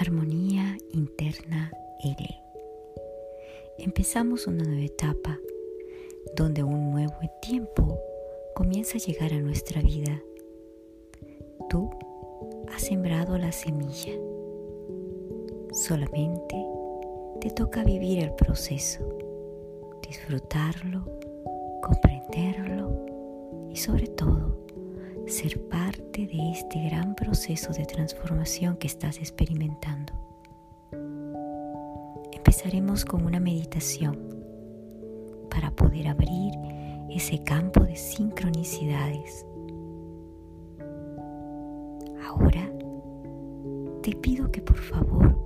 Armonía Interna L. Empezamos una nueva etapa donde un nuevo tiempo comienza a llegar a nuestra vida. Tú has sembrado la semilla. Solamente te toca vivir el proceso, disfrutarlo, comprenderlo y sobre todo ser parte de este gran proceso de transformación que estás experimentando. Empezaremos con una meditación para poder abrir ese campo de sincronicidades. Ahora te pido que por favor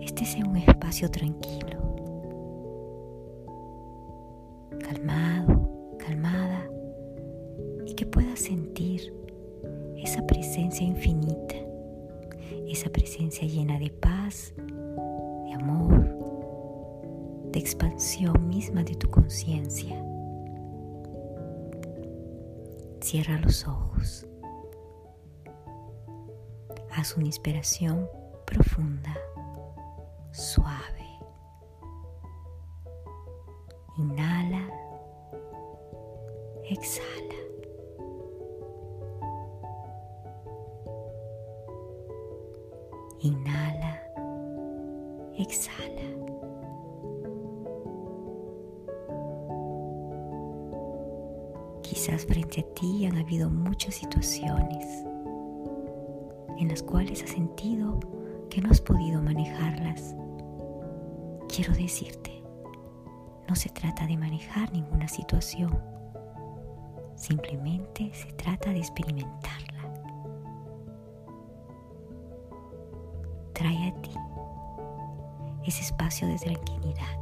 estés en un espacio tranquilo, esa presencia llena de paz, de amor, de expansión misma de tu conciencia. Cierra los ojos. Haz una inspiración profunda, suave. Inhala, exhala. Inhala, exhala. Quizás frente a ti han habido muchas situaciones en las cuales has sentido que no has podido manejarlas. Quiero decirte, no se trata de manejar ninguna situación, simplemente se trata de experimentarla. Trae a ti ese espacio de tranquilidad.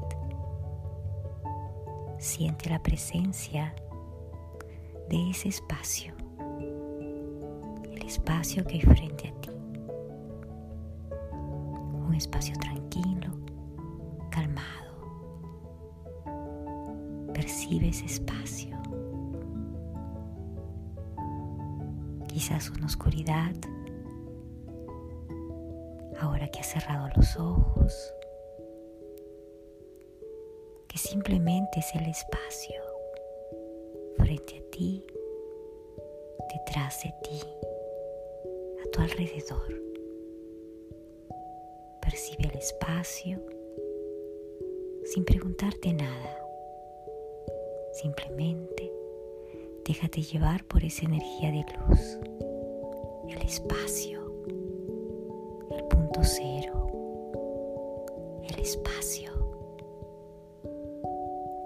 Siente la presencia de ese espacio, el espacio que hay frente a ti. Un espacio tranquilo, calmado. Percibe ese espacio. Quizás una oscuridad ahora que has cerrado los ojos, que simplemente es el espacio frente a ti, detrás de ti, a tu alrededor. Percibe el espacio sin preguntarte nada. Simplemente déjate llevar por esa energía de luz, el espacio cero, el espacio.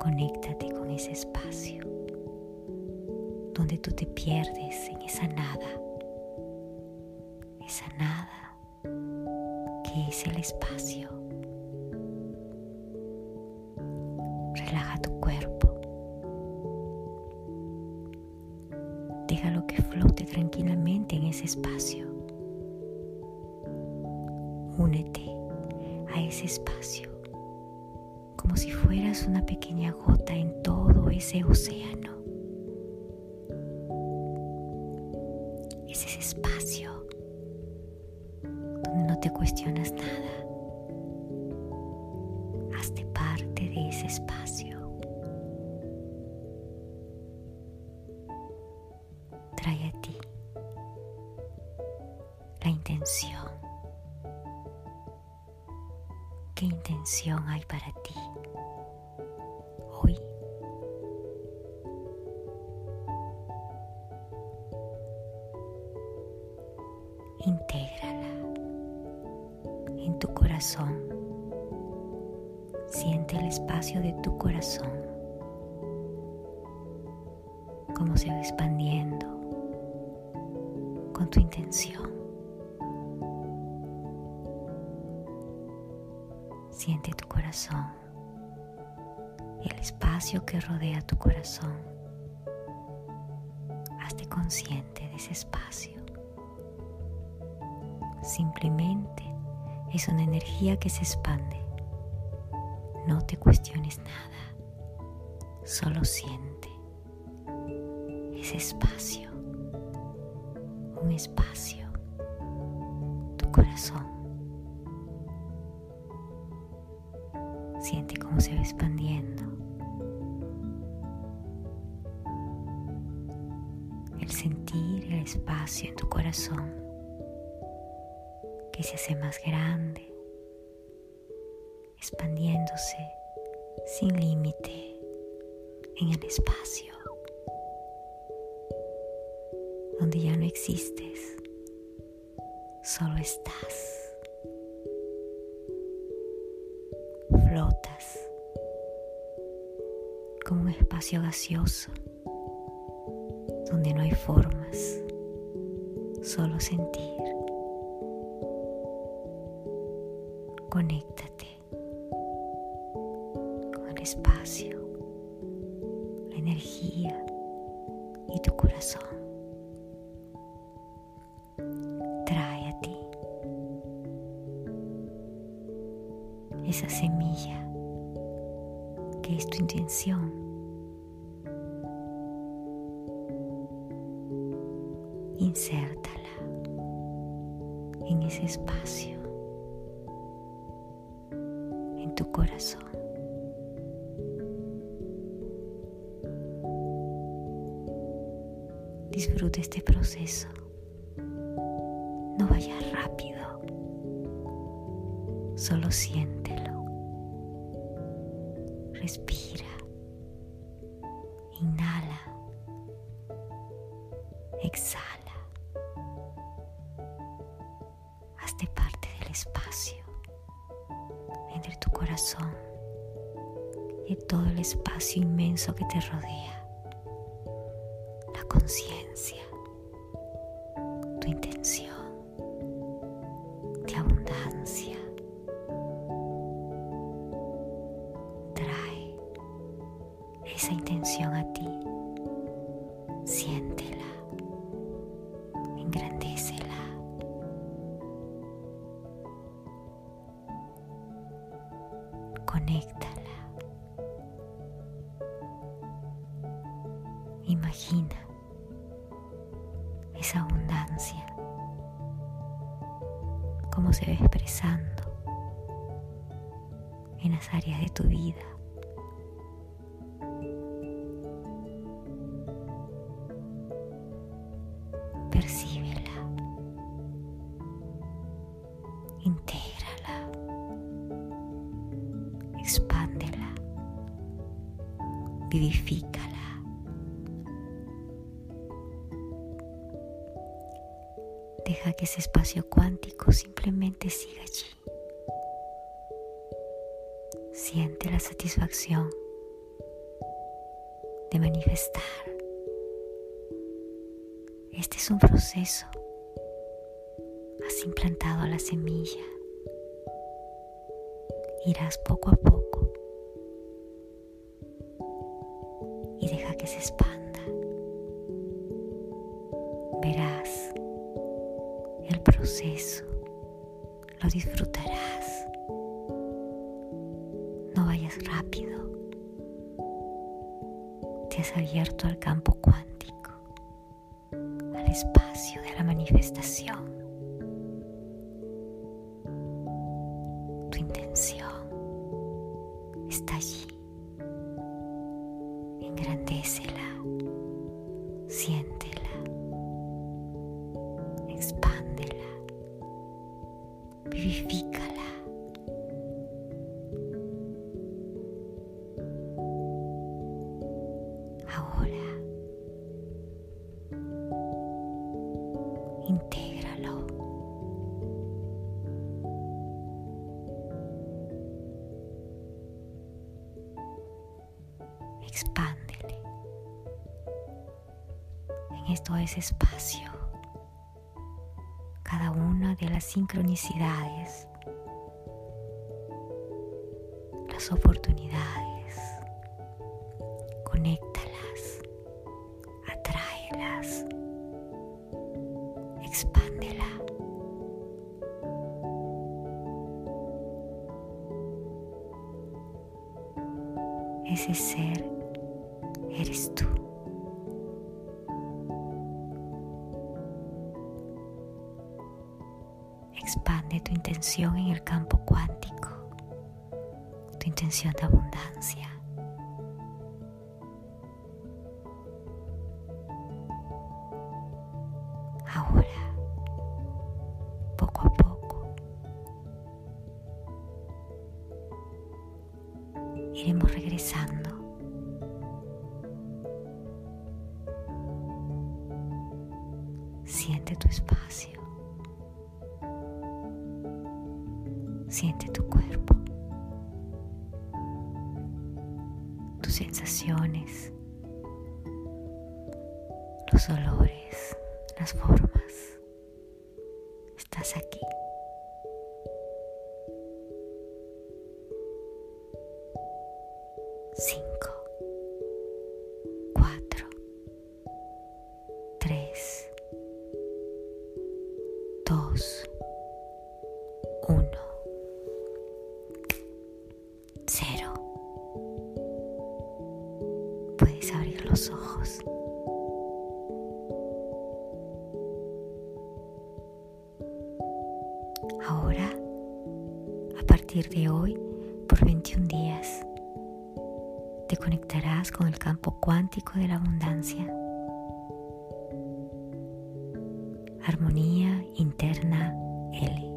Conéctate con ese espacio donde tú te pierdes en esa nada, esa nada que es el espacio. Únete a ese espacio como si fueras una pequeña gota en todo ese océano. Es ese espacio donde no te cuestionas nada. Hazte parte de ese espacio. Trae a ti la intención ¿Qué intención hay para ti hoy? Intégrala en tu corazón. Siente el espacio de tu corazón, como se va expandiendo con tu intención. Siente tu corazón el espacio que rodea tu corazón. Hazte consciente de ese espacio. Simplemente es una energía que se expande. No te cuestiones nada. Solo siente ese espacio. Un espacio. Tu corazón Siente cómo se va expandiendo. El sentir el espacio en tu corazón que se hace más grande, expandiéndose sin límite en el espacio, donde ya no existes, solo estás. Flotas como un espacio gaseoso donde no hay formas, solo sentir. Conéctate con el espacio, la energía y tu corazón. Trae a ti esa semilla Insértala en ese espacio, en tu corazón. Disfruta este proceso. No vayas rápido. Solo siéntelo. Respira. Inhala. Exhala. Hazte parte del espacio entre tu corazón y todo el espacio inmenso que te rodea. La conciencia, Conéctala. Imagina esa abundancia, cómo se va expresando en las áreas de tu vida. Percíbela, vivifícala. Deja que ese espacio cuántico simplemente siga allí. Siente la satisfacción de manifestar. Este es un proceso. Has implantado la semilla. Irás poco a poco Verás el proceso, lo disfrutarás. No vayas rápido. Te has abierto al campo cuántico, al espacio de la manifestación. Tu intención está allí. Engrandécela, esto ese espacio cada una de las sincronicidades, las oportunidades. Conéctalas, atráelas, expándela. Ese Expande tu intención en el campo cuántico. Tu intención de abundancia. Ahora, poco a poco, iremos regresando. Los olores. Las formas. Estás aquí. Cinco. Cuatro. Tres. Dos. Uno. Cero. Puedes abrir los ojos. Partir de hoy, por 21 días, te conectarás con el campo cuántico de la abundancia. Armonía interna L.